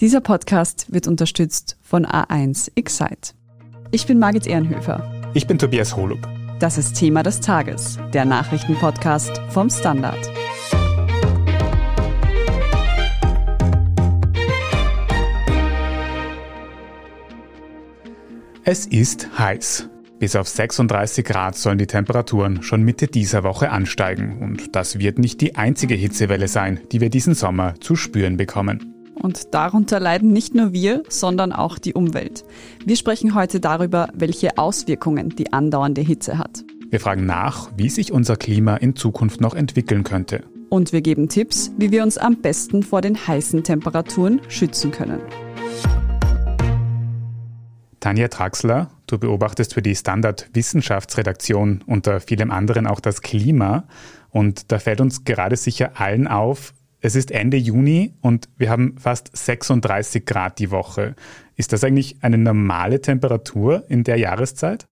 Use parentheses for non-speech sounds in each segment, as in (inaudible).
Dieser Podcast wird unterstützt von A1 Excite. Ich bin Margit Ehrenhöfer. Ich bin Tobias Holub. Das ist Thema des Tages, der Nachrichtenpodcast vom Standard. Es ist heiß. Bis auf 36 Grad sollen die Temperaturen schon Mitte dieser Woche ansteigen. Und das wird nicht die einzige Hitzewelle sein, die wir diesen Sommer zu spüren bekommen. Und darunter leiden nicht nur wir, sondern auch die Umwelt. Wir sprechen heute darüber, welche Auswirkungen die andauernde Hitze hat. Wir fragen nach, wie sich unser Klima in Zukunft noch entwickeln könnte. Und wir geben Tipps, wie wir uns am besten vor den heißen Temperaturen schützen können. Tanja Traxler, du beobachtest für die Standard Wissenschaftsredaktion unter vielem anderen auch das Klima. Und da fällt uns gerade sicher allen auf, es ist Ende Juni und wir haben fast 36 Grad die Woche. Ist das eigentlich eine normale Temperatur in der Jahreszeit?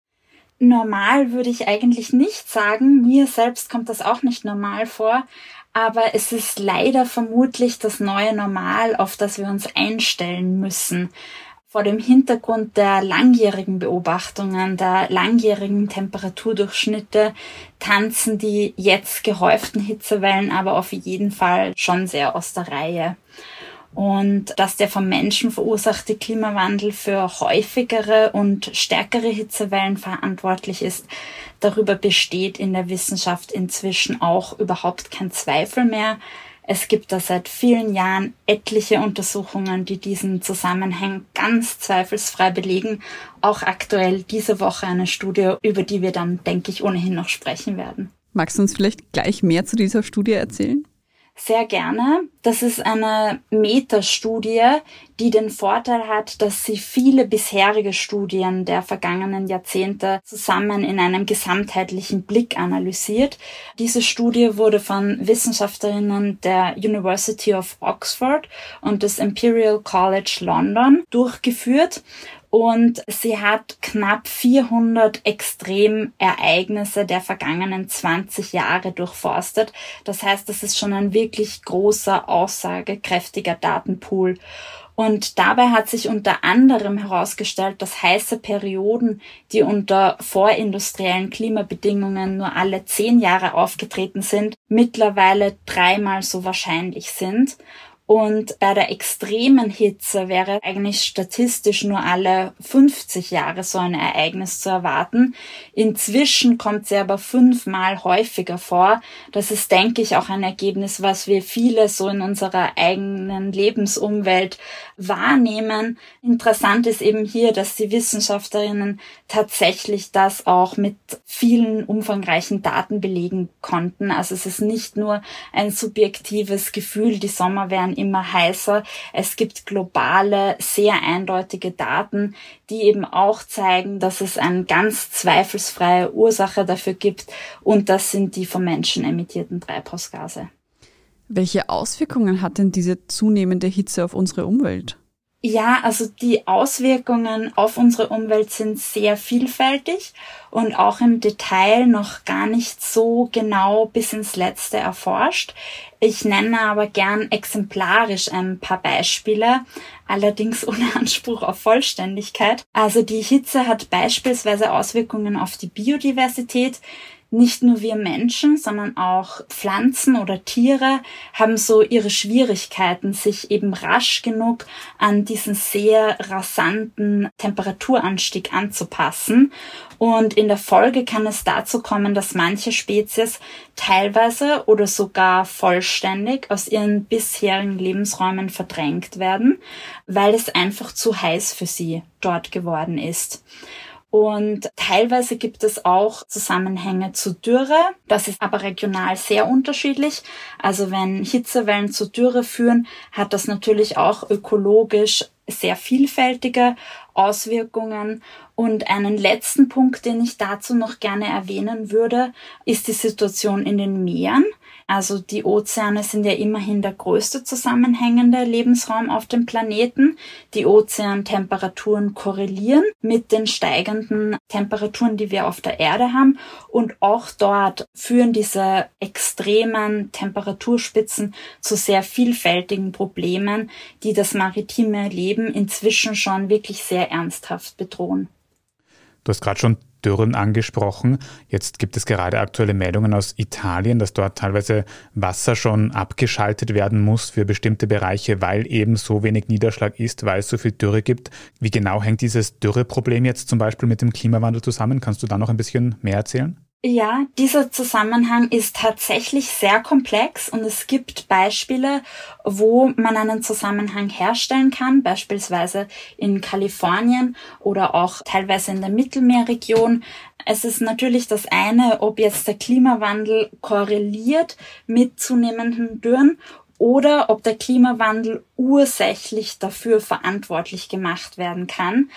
Normal würde ich eigentlich nicht sagen. Mir selbst kommt das auch nicht normal vor. Aber es ist leider vermutlich das neue Normal, auf das wir uns einstellen müssen vor dem Hintergrund der langjährigen Beobachtungen, der langjährigen Temperaturdurchschnitte tanzen die jetzt gehäuften Hitzewellen aber auf jeden Fall schon sehr aus der Reihe. Und dass der vom Menschen verursachte Klimawandel für häufigere und stärkere Hitzewellen verantwortlich ist, darüber besteht in der Wissenschaft inzwischen auch überhaupt kein Zweifel mehr. Es gibt da seit vielen Jahren etliche Untersuchungen, die diesen Zusammenhang ganz zweifelsfrei belegen. Auch aktuell diese Woche eine Studie, über die wir dann, denke ich, ohnehin noch sprechen werden. Magst du uns vielleicht gleich mehr zu dieser Studie erzählen? Sehr gerne. Das ist eine Metastudie, die den Vorteil hat, dass sie viele bisherige Studien der vergangenen Jahrzehnte zusammen in einem gesamtheitlichen Blick analysiert. Diese Studie wurde von Wissenschaftlerinnen der University of Oxford und des Imperial College London durchgeführt und sie hat knapp 400 Extremereignisse der vergangenen 20 Jahre durchforstet. Das heißt, das ist schon ein wirklich großer, aussagekräftiger Datenpool. Und dabei hat sich unter anderem herausgestellt, dass heiße Perioden, die unter vorindustriellen Klimabedingungen nur alle zehn Jahre aufgetreten sind, mittlerweile dreimal so wahrscheinlich sind. Und bei der extremen Hitze wäre eigentlich statistisch nur alle 50 Jahre so ein Ereignis zu erwarten. Inzwischen kommt sie aber fünfmal häufiger vor. Das ist, denke ich, auch ein Ergebnis, was wir viele so in unserer eigenen Lebensumwelt wahrnehmen. Interessant ist eben hier, dass die Wissenschaftlerinnen tatsächlich das auch mit vielen umfangreichen Daten belegen konnten. Also es ist nicht nur ein subjektives Gefühl, die Sommer wären immer heißer. Es gibt globale, sehr eindeutige Daten, die eben auch zeigen, dass es eine ganz zweifelsfreie Ursache dafür gibt und das sind die vom Menschen emittierten Treibhausgase. Welche Auswirkungen hat denn diese zunehmende Hitze auf unsere Umwelt? Ja, also die Auswirkungen auf unsere Umwelt sind sehr vielfältig und auch im Detail noch gar nicht so genau bis ins Letzte erforscht. Ich nenne aber gern exemplarisch ein paar Beispiele, allerdings ohne (laughs) Anspruch auf Vollständigkeit. Also die Hitze hat beispielsweise Auswirkungen auf die Biodiversität, nicht nur wir Menschen, sondern auch Pflanzen oder Tiere haben so ihre Schwierigkeiten, sich eben rasch genug an diesen sehr rasanten Temperaturanstieg anzupassen. Und in der Folge kann es dazu kommen, dass manche Spezies teilweise oder sogar vollständig aus ihren bisherigen Lebensräumen verdrängt werden, weil es einfach zu heiß für sie dort geworden ist. Und teilweise gibt es auch Zusammenhänge zu Dürre. Das ist aber regional sehr unterschiedlich. Also wenn Hitzewellen zu Dürre führen, hat das natürlich auch ökologisch sehr vielfältige Auswirkungen. Und einen letzten Punkt, den ich dazu noch gerne erwähnen würde, ist die Situation in den Meeren. Also die Ozeane sind ja immerhin der größte zusammenhängende Lebensraum auf dem Planeten. Die Ozeantemperaturen korrelieren mit den steigenden Temperaturen, die wir auf der Erde haben. Und auch dort führen diese extremen Temperaturspitzen zu sehr vielfältigen Problemen, die das maritime Leben inzwischen schon wirklich sehr ernsthaft bedrohen. Du hast gerade schon Dürren angesprochen. Jetzt gibt es gerade aktuelle Meldungen aus Italien, dass dort teilweise Wasser schon abgeschaltet werden muss für bestimmte Bereiche, weil eben so wenig Niederschlag ist, weil es so viel Dürre gibt. Wie genau hängt dieses Dürreproblem jetzt zum Beispiel mit dem Klimawandel zusammen? Kannst du da noch ein bisschen mehr erzählen? Ja, dieser Zusammenhang ist tatsächlich sehr komplex und es gibt Beispiele, wo man einen Zusammenhang herstellen kann, beispielsweise in Kalifornien oder auch teilweise in der Mittelmeerregion. Es ist natürlich das eine, ob jetzt der Klimawandel korreliert mit zunehmenden Dürren oder ob der Klimawandel ursächlich dafür verantwortlich gemacht werden kann.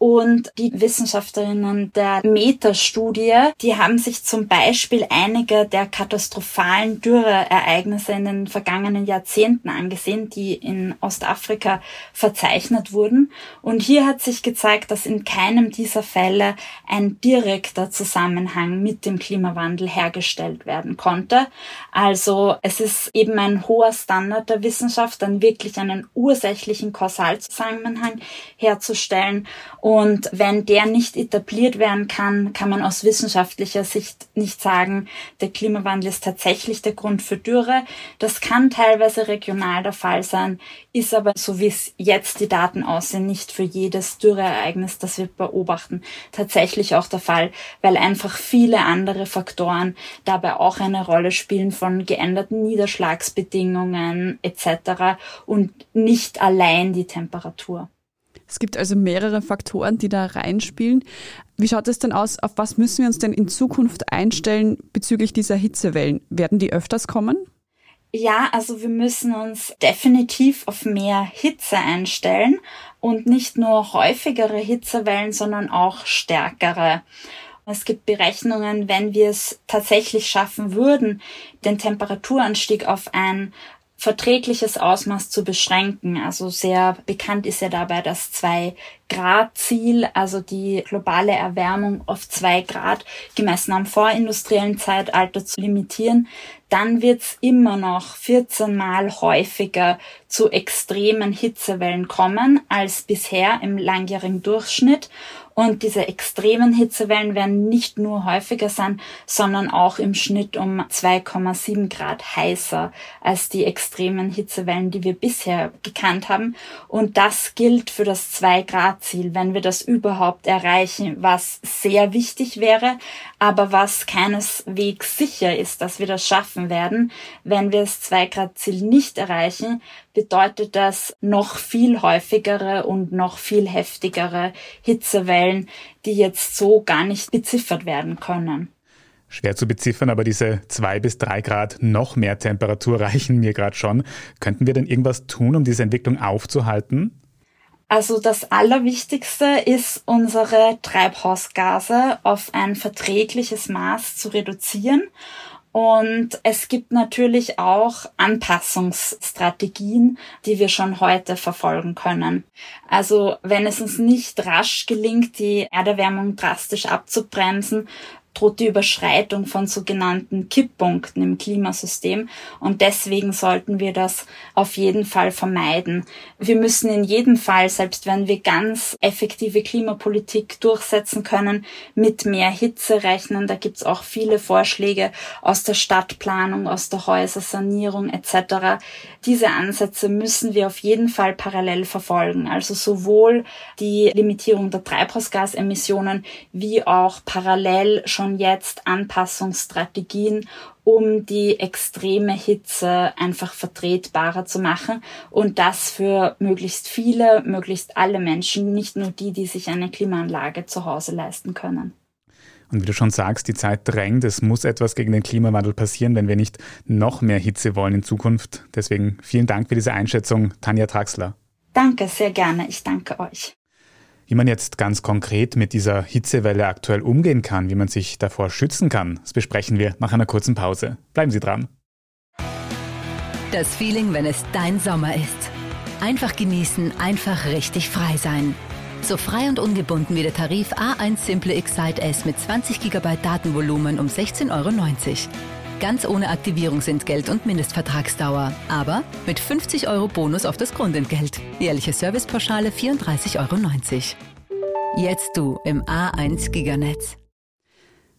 Und die Wissenschaftlerinnen der Meta-Studie, die haben sich zum Beispiel einige der katastrophalen Dürreereignisse in den vergangenen Jahrzehnten angesehen, die in Ostafrika verzeichnet wurden. Und hier hat sich gezeigt, dass in keinem dieser Fälle ein direkter Zusammenhang mit dem Klimawandel hergestellt werden konnte. Also es ist eben ein hoher Standard der Wissenschaft, dann wirklich einen ursächlichen Kausalzusammenhang herzustellen. Wenn der nicht etabliert werden kann, kann man aus wissenschaftlicher Sicht nicht sagen, der Klimawandel ist tatsächlich der Grund für Dürre. Das kann teilweise regional der Fall sein, ist aber, so wie es jetzt die Daten aussehen, nicht für jedes Dürreereignis, das wir beobachten, tatsächlich auch der Fall, weil einfach viele andere Faktoren dabei auch eine Rolle spielen von geänderten Niederschlagsbedingungen etc. und nicht allein die Temperatur. Es gibt also mehrere Faktoren, die da reinspielen. Wie schaut es denn aus? Auf was müssen wir uns denn in Zukunft einstellen bezüglich dieser Hitzewellen? Werden die öfters kommen? Ja, also wir müssen uns definitiv auf mehr Hitze einstellen und nicht nur häufigere Hitzewellen, sondern auch stärkere. Es gibt Berechnungen, wenn wir es tatsächlich schaffen würden, den Temperaturanstieg auf ein verträgliches Ausmaß zu beschränken. Also sehr bekannt ist ja dabei das zwei Grad Ziel, also die globale Erwärmung auf zwei Grad gemessen am vorindustriellen Zeitalter zu limitieren, dann wird's immer noch 14 Mal häufiger zu extremen Hitzewellen kommen als bisher im langjährigen Durchschnitt. Und diese extremen Hitzewellen werden nicht nur häufiger sein, sondern auch im Schnitt um 2,7 Grad heißer als die extremen Hitzewellen, die wir bisher gekannt haben. Und das gilt für das 2 Grad Ziel, wenn wir das überhaupt erreichen, was sehr wichtig wäre, aber was keineswegs sicher ist, dass wir das schaffen werden. Wenn wir das 2 Grad Ziel nicht erreichen, bedeutet das noch viel häufigere und noch viel heftigere Hitzewellen, die jetzt so gar nicht beziffert werden können. Schwer zu beziffern, aber diese zwei bis drei Grad noch mehr Temperatur (laughs) reichen mir gerade schon. Könnten wir denn irgendwas tun, um diese Entwicklung aufzuhalten? Also das Allerwichtigste ist, unsere Treibhausgase auf ein verträgliches Maß zu reduzieren und es gibt natürlich auch Anpassungsstrategien, die wir schon heute verfolgen können. Also wenn es uns nicht rasch gelingt, die Erderwärmung drastisch abzubremsen, droht die Überschreitung von sogenannten Kipppunkten im Klimasystem und deswegen sollten wir das auf jeden Fall vermeiden. Wir müssen in jedem Fall, selbst wenn wir ganz effektive Klimapolitik durchsetzen können, mit mehr Hitze rechnen. Da gibt's auch viele Vorschläge aus der Stadtplanung, aus der Häusersanierung etc. Diese Ansätze müssen wir auf jeden Fall parallel verfolgen. Also sowohl die Limitierung der Treibhausgasemissionen wie auch parallel schon jetzt Anpassungsstrategien, um die extreme Hitze einfach vertretbarer zu machen und das für möglichst viele, möglichst alle Menschen, nicht nur die, die sich eine Klimaanlage zu Hause leisten können. Und wie du schon sagst, die Zeit drängt, es muss etwas gegen den Klimawandel passieren, wenn wir nicht noch mehr Hitze wollen in Zukunft. Deswegen vielen Dank für diese Einschätzung, Tanja Traxler. Danke, sehr gerne. Ich danke euch. Wie man jetzt ganz konkret mit dieser Hitzewelle aktuell umgehen kann, wie man sich davor schützen kann, das besprechen wir nach einer kurzen Pause. Bleiben Sie dran. Das Feeling, wenn es dein Sommer ist. Einfach genießen, einfach richtig frei sein. So frei und ungebunden wie der Tarif A1 Simple Excite S mit 20 GB Datenvolumen um 16,90 Euro. Ganz ohne Aktivierungsentgelt und Mindestvertragsdauer. Aber mit 50 Euro Bonus auf das Grundentgelt. Jährliche Servicepauschale 34,90 Euro. Jetzt du im A1 Giganetz.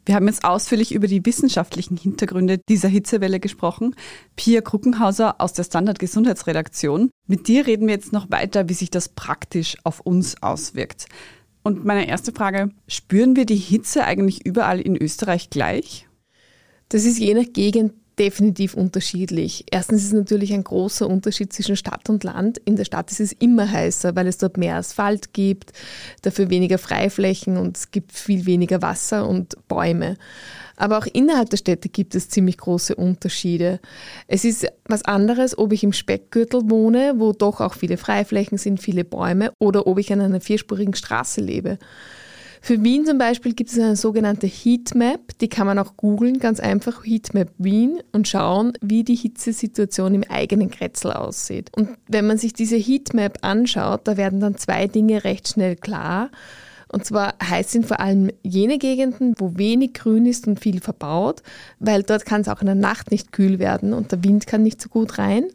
Wir haben jetzt ausführlich über die wissenschaftlichen Hintergründe dieser Hitzewelle gesprochen. Pia Kruckenhauser aus der Standard Gesundheitsredaktion. Mit dir reden wir jetzt noch weiter, wie sich das praktisch auf uns auswirkt. Und meine erste Frage, spüren wir die Hitze eigentlich überall in Österreich gleich? Das ist je nach Gegend definitiv unterschiedlich. Erstens ist es natürlich ein großer Unterschied zwischen Stadt und Land. In der Stadt ist es immer heißer, weil es dort mehr Asphalt gibt, dafür weniger Freiflächen und es gibt viel weniger Wasser und Bäume. Aber auch innerhalb der Städte gibt es ziemlich große Unterschiede. Es ist was anderes, ob ich im Speckgürtel wohne, wo doch auch viele Freiflächen sind, viele Bäume, oder ob ich an einer vierspurigen Straße lebe. Für Wien zum Beispiel gibt es eine sogenannte Heatmap, die kann man auch googeln, ganz einfach Heatmap Wien und schauen, wie die Hitzesituation im eigenen Kretzel aussieht. Und wenn man sich diese Heatmap anschaut, da werden dann zwei Dinge recht schnell klar. Und zwar heiß sind vor allem jene Gegenden, wo wenig Grün ist und viel verbaut, weil dort kann es auch in der Nacht nicht kühl werden und der Wind kann nicht so gut rein.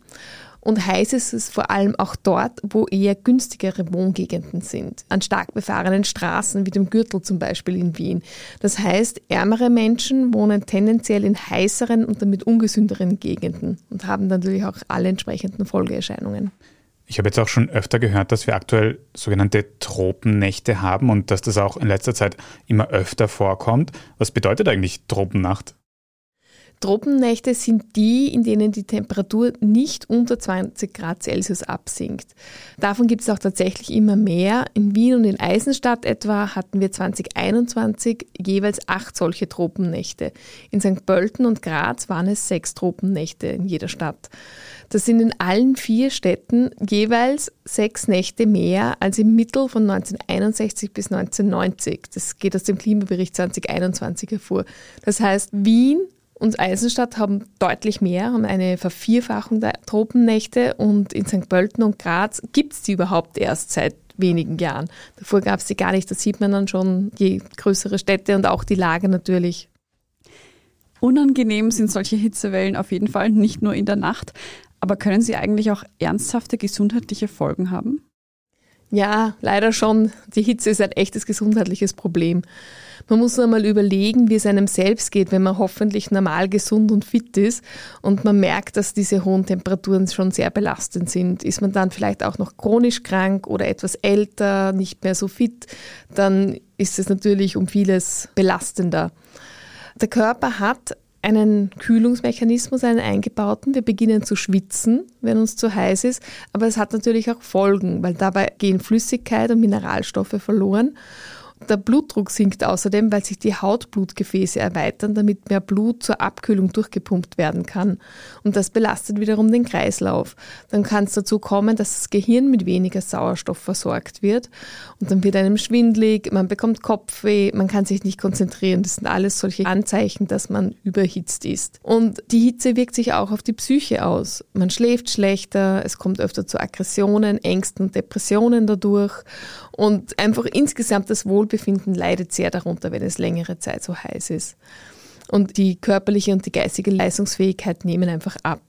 Und heiß ist es vor allem auch dort, wo eher günstigere Wohngegenden sind, an stark befahrenen Straßen wie dem Gürtel zum Beispiel in Wien. Das heißt, ärmere Menschen wohnen tendenziell in heißeren und damit ungesünderen Gegenden und haben natürlich auch alle entsprechenden Folgeerscheinungen. Ich habe jetzt auch schon öfter gehört, dass wir aktuell sogenannte Tropennächte haben und dass das auch in letzter Zeit immer öfter vorkommt. Was bedeutet eigentlich Tropennacht? Tropennächte sind die, in denen die Temperatur nicht unter 20 Grad Celsius absinkt. Davon gibt es auch tatsächlich immer mehr. In Wien und in Eisenstadt etwa hatten wir 2021 jeweils acht solche Tropennächte. In St. Pölten und Graz waren es sechs Tropennächte in jeder Stadt. Das sind in allen vier Städten jeweils sechs Nächte mehr als im Mittel von 1961 bis 1990. Das geht aus dem Klimabericht 2021 hervor. Das heißt, Wien und Eisenstadt haben deutlich mehr, haben eine Vervierfachung der Tropennächte und in St. Pölten und Graz gibt es die überhaupt erst seit wenigen Jahren. Davor gab es die gar nicht. Das sieht man dann schon, je größere Städte und auch die Lage natürlich. Unangenehm sind solche Hitzewellen auf jeden Fall, nicht nur in der Nacht. Aber können sie eigentlich auch ernsthafte gesundheitliche Folgen haben? Ja, leider schon. Die Hitze ist ein echtes gesundheitliches Problem. Man muss nur mal überlegen, wie es einem selbst geht, wenn man hoffentlich normal gesund und fit ist und man merkt, dass diese hohen Temperaturen schon sehr belastend sind. Ist man dann vielleicht auch noch chronisch krank oder etwas älter, nicht mehr so fit, dann ist es natürlich um vieles belastender. Der Körper hat einen Kühlungsmechanismus, einen eingebauten. Wir beginnen zu schwitzen, wenn uns zu heiß ist, aber es hat natürlich auch Folgen, weil dabei gehen Flüssigkeit und Mineralstoffe verloren. Der Blutdruck sinkt außerdem, weil sich die Hautblutgefäße erweitern, damit mehr Blut zur Abkühlung durchgepumpt werden kann. Und das belastet wiederum den Kreislauf. Dann kann es dazu kommen, dass das Gehirn mit weniger Sauerstoff versorgt wird. Und dann wird einem schwindlig, man bekommt Kopfweh, man kann sich nicht konzentrieren. Das sind alles solche Anzeichen, dass man überhitzt ist. Und die Hitze wirkt sich auch auf die Psyche aus. Man schläft schlechter, es kommt öfter zu Aggressionen, Ängsten, Depressionen dadurch. Und einfach insgesamt das Wohl Wohlbefinden leidet sehr darunter, wenn es längere Zeit so heiß ist. Und die körperliche und die geistige Leistungsfähigkeit nehmen einfach ab.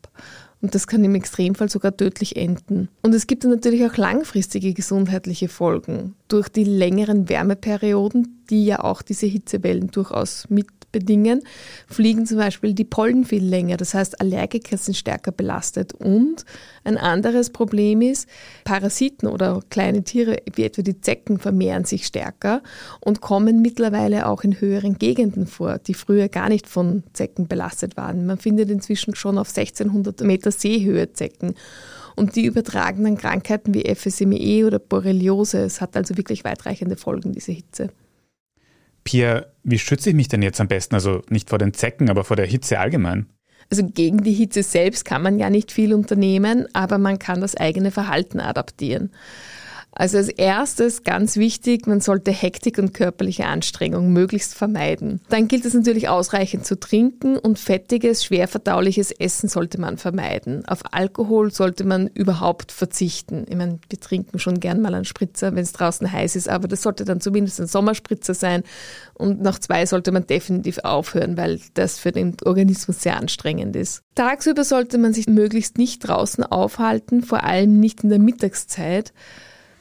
Und das kann im Extremfall sogar tödlich enden. Und es gibt dann natürlich auch langfristige gesundheitliche Folgen. Durch die längeren Wärmeperioden, die ja auch diese Hitzewellen durchaus mit bedingen, fliegen zum Beispiel die Pollen viel länger. Das heißt, Allergiker sind stärker belastet. Und ein anderes Problem ist, Parasiten oder kleine Tiere wie etwa die Zecken vermehren sich stärker und kommen mittlerweile auch in höheren Gegenden vor, die früher gar nicht von Zecken belastet waren. Man findet inzwischen schon auf 1600 Meter Seehöhe Zecken. Und die übertragen dann Krankheiten wie FSME oder Borreliose. Es hat also wirklich weitreichende Folgen, diese Hitze. Pia, wie schütze ich mich denn jetzt am besten? Also nicht vor den Zecken, aber vor der Hitze allgemein? Also gegen die Hitze selbst kann man ja nicht viel unternehmen, aber man kann das eigene Verhalten adaptieren. Also als erstes ganz wichtig, man sollte Hektik und körperliche Anstrengung möglichst vermeiden. Dann gilt es natürlich ausreichend zu trinken und fettiges, schwerverdauliches Essen sollte man vermeiden. Auf Alkohol sollte man überhaupt verzichten. Ich meine, wir trinken schon gern mal einen Spritzer, wenn es draußen heiß ist, aber das sollte dann zumindest ein Sommerspritzer sein und nach zwei sollte man definitiv aufhören, weil das für den Organismus sehr anstrengend ist. Tagsüber sollte man sich möglichst nicht draußen aufhalten, vor allem nicht in der Mittagszeit.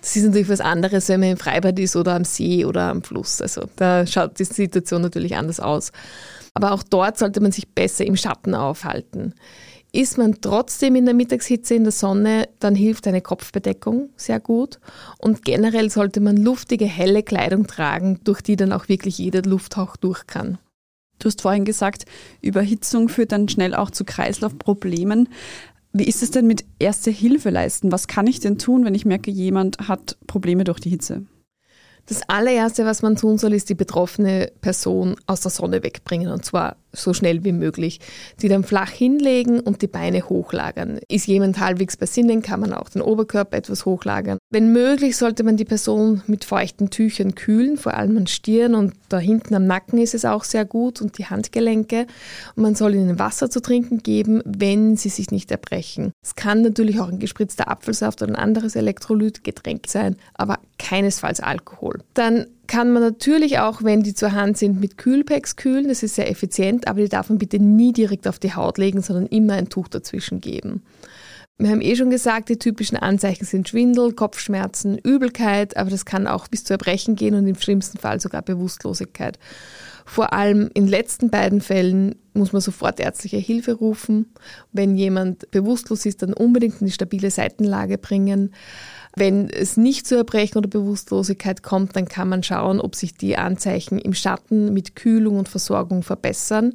Das ist natürlich was anderes, wenn man im Freibad ist oder am See oder am Fluss. Also da schaut die Situation natürlich anders aus. Aber auch dort sollte man sich besser im Schatten aufhalten. Ist man trotzdem in der Mittagshitze in der Sonne, dann hilft eine Kopfbedeckung sehr gut. Und generell sollte man luftige, helle Kleidung tragen, durch die dann auch wirklich jeder Lufthauch durch kann. Du hast vorhin gesagt, Überhitzung führt dann schnell auch zu Kreislaufproblemen. Wie ist es denn mit Erste Hilfe leisten? Was kann ich denn tun, wenn ich merke, jemand hat Probleme durch die Hitze? Das allererste, was man tun soll, ist die betroffene Person aus der Sonne wegbringen und zwar so schnell wie möglich. Die dann flach hinlegen und die Beine hochlagern. Ist jemand halbwegs bei Sinnen, kann man auch den Oberkörper etwas hochlagern. Wenn möglich, sollte man die Person mit feuchten Tüchern kühlen, vor allem an Stirn und da hinten am Nacken ist es auch sehr gut und die Handgelenke. Und man soll ihnen Wasser zu trinken geben, wenn sie sich nicht erbrechen. Es kann natürlich auch ein gespritzter Apfelsaft oder ein anderes Elektrolytgetränk sein, aber keinesfalls Alkohol. Dann kann man natürlich auch, wenn die zur Hand sind, mit Kühlpacks kühlen. Das ist sehr effizient, aber die darf man bitte nie direkt auf die Haut legen, sondern immer ein Tuch dazwischen geben. Wir haben eh schon gesagt, die typischen Anzeichen sind Schwindel, Kopfschmerzen, Übelkeit, aber das kann auch bis zu Erbrechen gehen und im schlimmsten Fall sogar Bewusstlosigkeit. Vor allem in den letzten beiden Fällen muss man sofort ärztliche Hilfe rufen. Wenn jemand bewusstlos ist, dann unbedingt in die stabile Seitenlage bringen. Wenn es nicht zu Erbrechen oder Bewusstlosigkeit kommt, dann kann man schauen, ob sich die Anzeichen im Schatten mit Kühlung und Versorgung verbessern.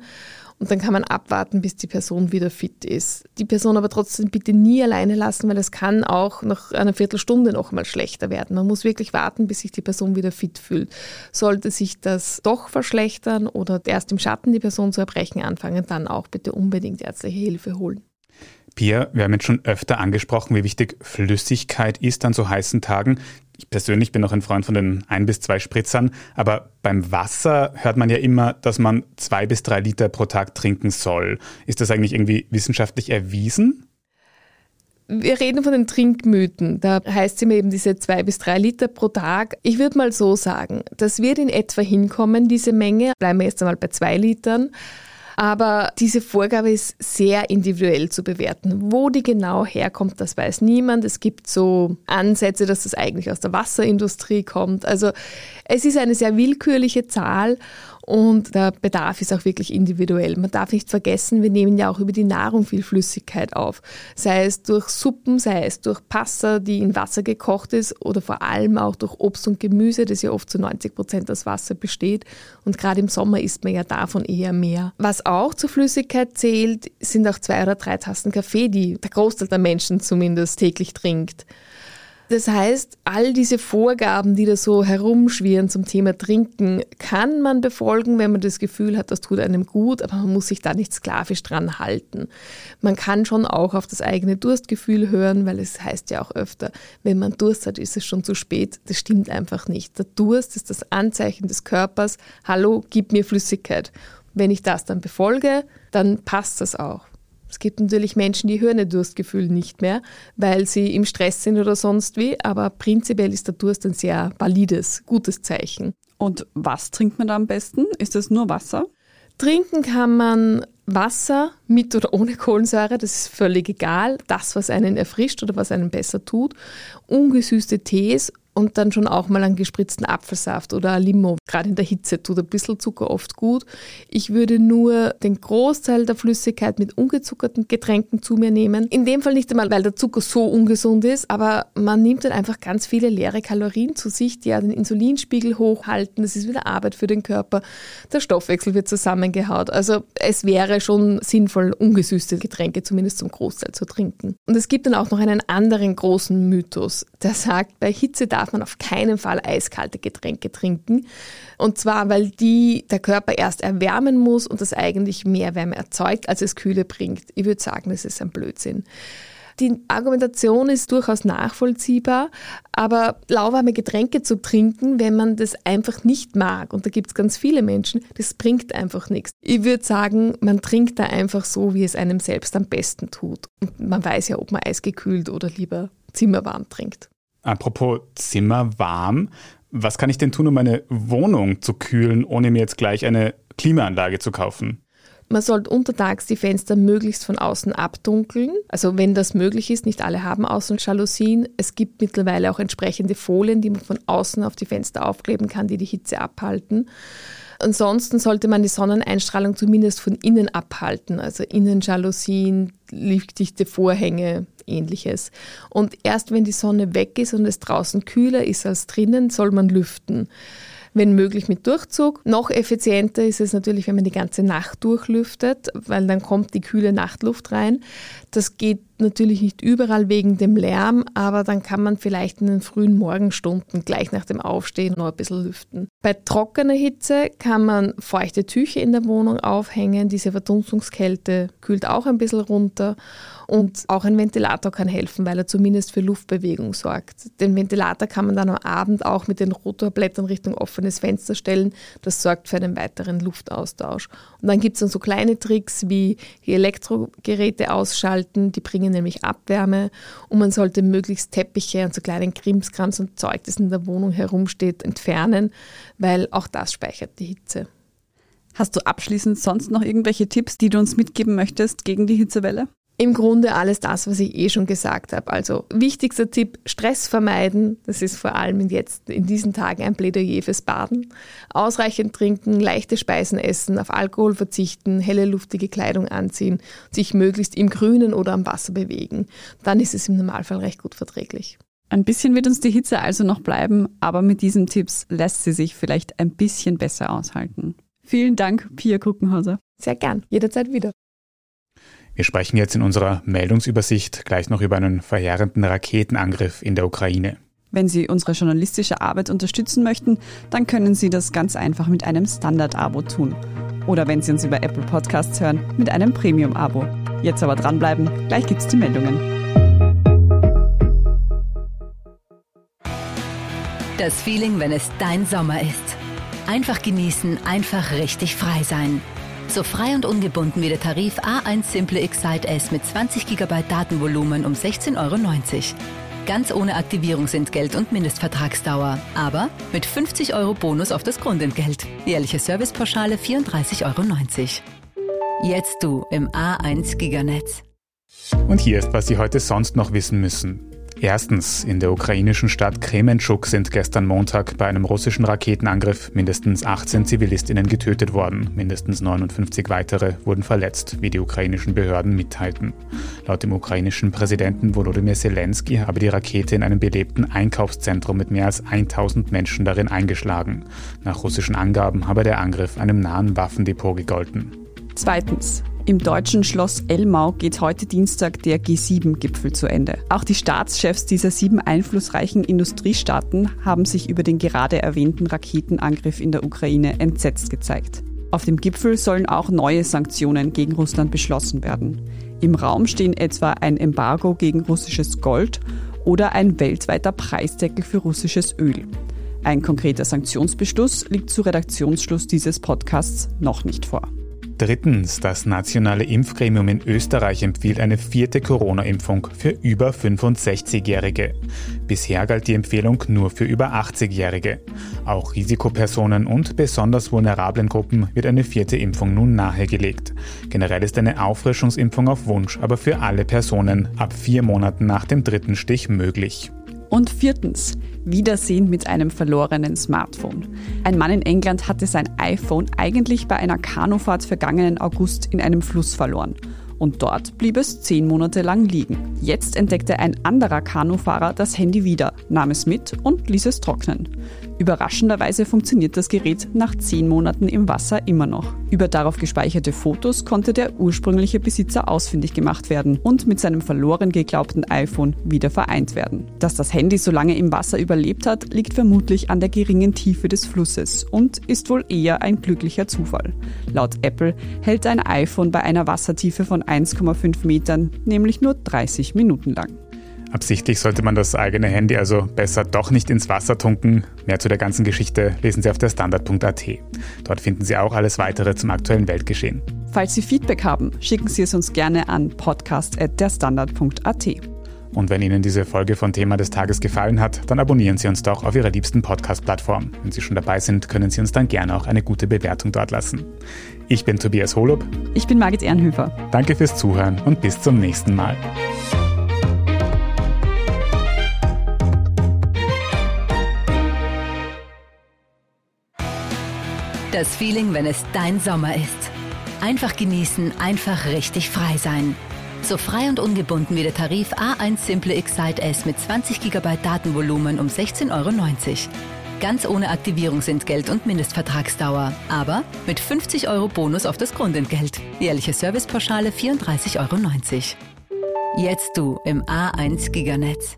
Und dann kann man abwarten, bis die Person wieder fit ist. Die Person aber trotzdem bitte nie alleine lassen, weil es kann auch nach einer Viertelstunde noch mal schlechter werden. Man muss wirklich warten, bis sich die Person wieder fit fühlt. Sollte sich das doch verschlechtern oder erst im Schatten die Person zu erbrechen anfangen, dann auch bitte unbedingt ärztliche Hilfe holen. Pia, wir haben jetzt schon öfter angesprochen, wie wichtig Flüssigkeit ist an so heißen Tagen. Ich persönlich bin auch ein Freund von den ein bis zwei Spritzern, aber beim Wasser hört man ja immer, dass man zwei bis drei Liter pro Tag trinken soll. Ist das eigentlich irgendwie wissenschaftlich erwiesen? Wir reden von den Trinkmythen. Da heißt es immer eben diese zwei bis drei Liter pro Tag. Ich würde mal so sagen, das wird in etwa hinkommen, diese Menge. Bleiben wir jetzt einmal bei zwei Litern. Aber diese Vorgabe ist sehr individuell zu bewerten. Wo die genau herkommt, das weiß niemand. Es gibt so Ansätze, dass das eigentlich aus der Wasserindustrie kommt. Also es ist eine sehr willkürliche Zahl und der Bedarf ist auch wirklich individuell. Man darf nicht vergessen, wir nehmen ja auch über die Nahrung viel Flüssigkeit auf. Sei es durch Suppen, sei es durch Pasta, die in Wasser gekocht ist oder vor allem auch durch Obst und Gemüse, das ja oft zu 90 Prozent aus Wasser besteht. Und gerade im Sommer isst man ja davon eher mehr. Was auch zur Flüssigkeit zählt, sind auch zwei oder drei Tassen Kaffee, die der Großteil der Menschen zumindest täglich trinkt. Das heißt, all diese Vorgaben, die da so herumschwirren zum Thema Trinken, kann man befolgen, wenn man das Gefühl hat, das tut einem gut, aber man muss sich da nicht sklavisch dran halten. Man kann schon auch auf das eigene Durstgefühl hören, weil es heißt ja auch öfter, wenn man Durst hat, ist es schon zu spät. Das stimmt einfach nicht. Der Durst ist das Anzeichen des Körpers, hallo, gib mir Flüssigkeit. Wenn ich das dann befolge, dann passt das auch. Es gibt natürlich Menschen, die hören ihr Durstgefühl nicht mehr, weil sie im Stress sind oder sonst wie, aber prinzipiell ist der Durst ein sehr valides, gutes Zeichen. Und was trinkt man da am besten? Ist das nur Wasser? Trinken kann man Wasser mit oder ohne Kohlensäure, das ist völlig egal. Das, was einen erfrischt oder was einen besser tut. Ungesüßte Tees und dann schon auch mal einen gespritzten Apfelsaft oder ein Limo. Gerade in der Hitze tut ein bisschen Zucker oft gut. Ich würde nur den Großteil der Flüssigkeit mit ungezuckerten Getränken zu mir nehmen. In dem Fall nicht einmal, weil der Zucker so ungesund ist, aber man nimmt dann einfach ganz viele leere Kalorien zu sich, die ja den Insulinspiegel hochhalten. Das ist wieder Arbeit für den Körper. Der Stoffwechsel wird zusammengehaut. Also es wäre schon sinnvoll, ungesüßte Getränke zumindest zum Großteil zu trinken. Und es gibt dann auch noch einen anderen großen Mythos, der sagt, bei Hitze darf darf man auf keinen Fall eiskalte Getränke trinken. Und zwar, weil die der Körper erst erwärmen muss und das eigentlich mehr Wärme erzeugt, als es Kühle bringt. Ich würde sagen, das ist ein Blödsinn. die Argumentation ist durchaus nachvollziehbar, aber lauwarme Getränke zu trinken, wenn man das einfach nicht mag, und da gibt es ganz viele Menschen, das bringt einfach nichts. Ich würde sagen, man trinkt da einfach so, wie es einem selbst am besten tut. Und man weiß ja, ob man eisgekühlt oder lieber zimmerwarm trinkt. Apropos Zimmerwarm, was kann ich denn tun, um meine Wohnung zu kühlen, ohne mir jetzt gleich eine Klimaanlage zu kaufen? Man sollte untertags die Fenster möglichst von außen abdunkeln. Also wenn das möglich ist, nicht alle haben außen Jalousien. Es gibt mittlerweile auch entsprechende Folien, die man von außen auf die Fenster aufkleben kann, die die Hitze abhalten. Ansonsten sollte man die Sonneneinstrahlung zumindest von innen abhalten, also Innenjalousien, lichtdichte Vorhänge, ähnliches. Und erst wenn die Sonne weg ist und es draußen kühler ist als drinnen, soll man lüften wenn möglich mit Durchzug. Noch effizienter ist es natürlich, wenn man die ganze Nacht durchlüftet, weil dann kommt die kühle Nachtluft rein. Das geht natürlich nicht überall wegen dem Lärm, aber dann kann man vielleicht in den frühen Morgenstunden gleich nach dem Aufstehen noch ein bisschen lüften. Bei trockener Hitze kann man feuchte Tücher in der Wohnung aufhängen. Diese Verdunstungskälte kühlt auch ein bisschen runter. Und auch ein Ventilator kann helfen, weil er zumindest für Luftbewegung sorgt. Den Ventilator kann man dann am Abend auch mit den Rotorblättern Richtung offenes Fenster stellen. Das sorgt für einen weiteren Luftaustausch. Und dann gibt es dann so kleine Tricks wie die Elektrogeräte ausschalten, die bringen nämlich Abwärme und man sollte möglichst Teppiche und so kleinen Krimskrams und Zeug, das in der Wohnung herumsteht, entfernen, weil auch das speichert die Hitze. Hast du abschließend sonst noch irgendwelche Tipps, die du uns mitgeben möchtest gegen die Hitzewelle? Im Grunde alles das, was ich eh schon gesagt habe. Also wichtigster Tipp, Stress vermeiden. Das ist vor allem jetzt in diesen Tagen ein Plädoyer fürs Baden. Ausreichend trinken, leichte Speisen essen, auf Alkohol verzichten, helle luftige Kleidung anziehen, sich möglichst im Grünen oder am Wasser bewegen. Dann ist es im Normalfall recht gut verträglich. Ein bisschen wird uns die Hitze also noch bleiben, aber mit diesen Tipps lässt sie sich vielleicht ein bisschen besser aushalten. Vielen Dank, Pia Kuckenhauser. Sehr gern, jederzeit wieder. Wir sprechen jetzt in unserer Meldungsübersicht gleich noch über einen verheerenden Raketenangriff in der Ukraine. Wenn Sie unsere journalistische Arbeit unterstützen möchten, dann können Sie das ganz einfach mit einem Standard-Abo tun. Oder wenn Sie uns über Apple Podcasts hören, mit einem Premium-Abo. Jetzt aber dranbleiben, gleich gibt's die Meldungen. Das Feeling, wenn es dein Sommer ist. Einfach genießen, einfach richtig frei sein. So frei und ungebunden wie der Tarif A1 Simple Excite S mit 20 GB Datenvolumen um 16,90 Euro. Ganz ohne Aktivierungsentgelt und Mindestvertragsdauer. Aber mit 50 Euro Bonus auf das Grundentgelt. Jährliche Servicepauschale 34,90 Euro. Jetzt du im A1 Giganetz. Und hier ist, was Sie heute sonst noch wissen müssen. Erstens, in der ukrainischen Stadt Kremenschuk sind gestern Montag bei einem russischen Raketenangriff mindestens 18 Zivilistinnen getötet worden. Mindestens 59 weitere wurden verletzt, wie die ukrainischen Behörden mitteilten. Laut dem ukrainischen Präsidenten Volodymyr Zelensky habe die Rakete in einem belebten Einkaufszentrum mit mehr als 1000 Menschen darin eingeschlagen. Nach russischen Angaben habe der Angriff einem nahen Waffendepot gegolten. Zweitens. Im deutschen Schloss Elmau geht heute Dienstag der G7-Gipfel zu Ende. Auch die Staatschefs dieser sieben einflussreichen Industriestaaten haben sich über den gerade erwähnten Raketenangriff in der Ukraine entsetzt gezeigt. Auf dem Gipfel sollen auch neue Sanktionen gegen Russland beschlossen werden. Im Raum stehen etwa ein Embargo gegen russisches Gold oder ein weltweiter Preisdeckel für russisches Öl. Ein konkreter Sanktionsbeschluss liegt zu Redaktionsschluss dieses Podcasts noch nicht vor. Drittens, das nationale Impfgremium in Österreich empfiehlt eine vierte Corona-Impfung für über 65-Jährige. Bisher galt die Empfehlung nur für über 80-Jährige. Auch Risikopersonen und besonders vulnerablen Gruppen wird eine vierte Impfung nun nahegelegt. Generell ist eine Auffrischungsimpfung auf Wunsch, aber für alle Personen ab vier Monaten nach dem dritten Stich möglich. Und viertens, Wiedersehen mit einem verlorenen Smartphone. Ein Mann in England hatte sein iPhone eigentlich bei einer Kanufahrt vergangenen August in einem Fluss verloren. Und dort blieb es zehn Monate lang liegen. Jetzt entdeckte ein anderer Kanufahrer das Handy wieder, nahm es mit und ließ es trocknen. Überraschenderweise funktioniert das Gerät nach zehn Monaten im Wasser immer noch. Über darauf gespeicherte Fotos konnte der ursprüngliche Besitzer ausfindig gemacht werden und mit seinem verloren geglaubten iPhone wieder vereint werden. Dass das Handy so lange im Wasser überlebt hat, liegt vermutlich an der geringen Tiefe des Flusses und ist wohl eher ein glücklicher Zufall. Laut Apple hält ein iPhone bei einer Wassertiefe von 1,5 Metern nämlich nur 30 Minuten lang. Absichtlich sollte man das eigene Handy also besser doch nicht ins Wasser tunken. Mehr zu der ganzen Geschichte lesen Sie auf der Standard.at. Dort finden Sie auch alles weitere zum aktuellen Weltgeschehen. Falls Sie Feedback haben, schicken Sie es uns gerne an podcast.derstandard.at. Und wenn Ihnen diese Folge von Thema des Tages gefallen hat, dann abonnieren Sie uns doch auf Ihrer liebsten Podcast-Plattform. Wenn Sie schon dabei sind, können Sie uns dann gerne auch eine gute Bewertung dort lassen. Ich bin Tobias Holub. Ich bin Margit Ehrenhöfer. Danke fürs Zuhören und bis zum nächsten Mal. Das Feeling, wenn es dein Sommer ist. Einfach genießen, einfach richtig frei sein. So frei und ungebunden wie der Tarif A1 Simple Excite S mit 20 GB Datenvolumen um 16,90 Euro. Ganz ohne Aktivierungsentgelt und Mindestvertragsdauer. Aber mit 50 Euro Bonus auf das Grundentgelt. Jährliche Servicepauschale 34,90 Euro. Jetzt du im A1 Giganetz.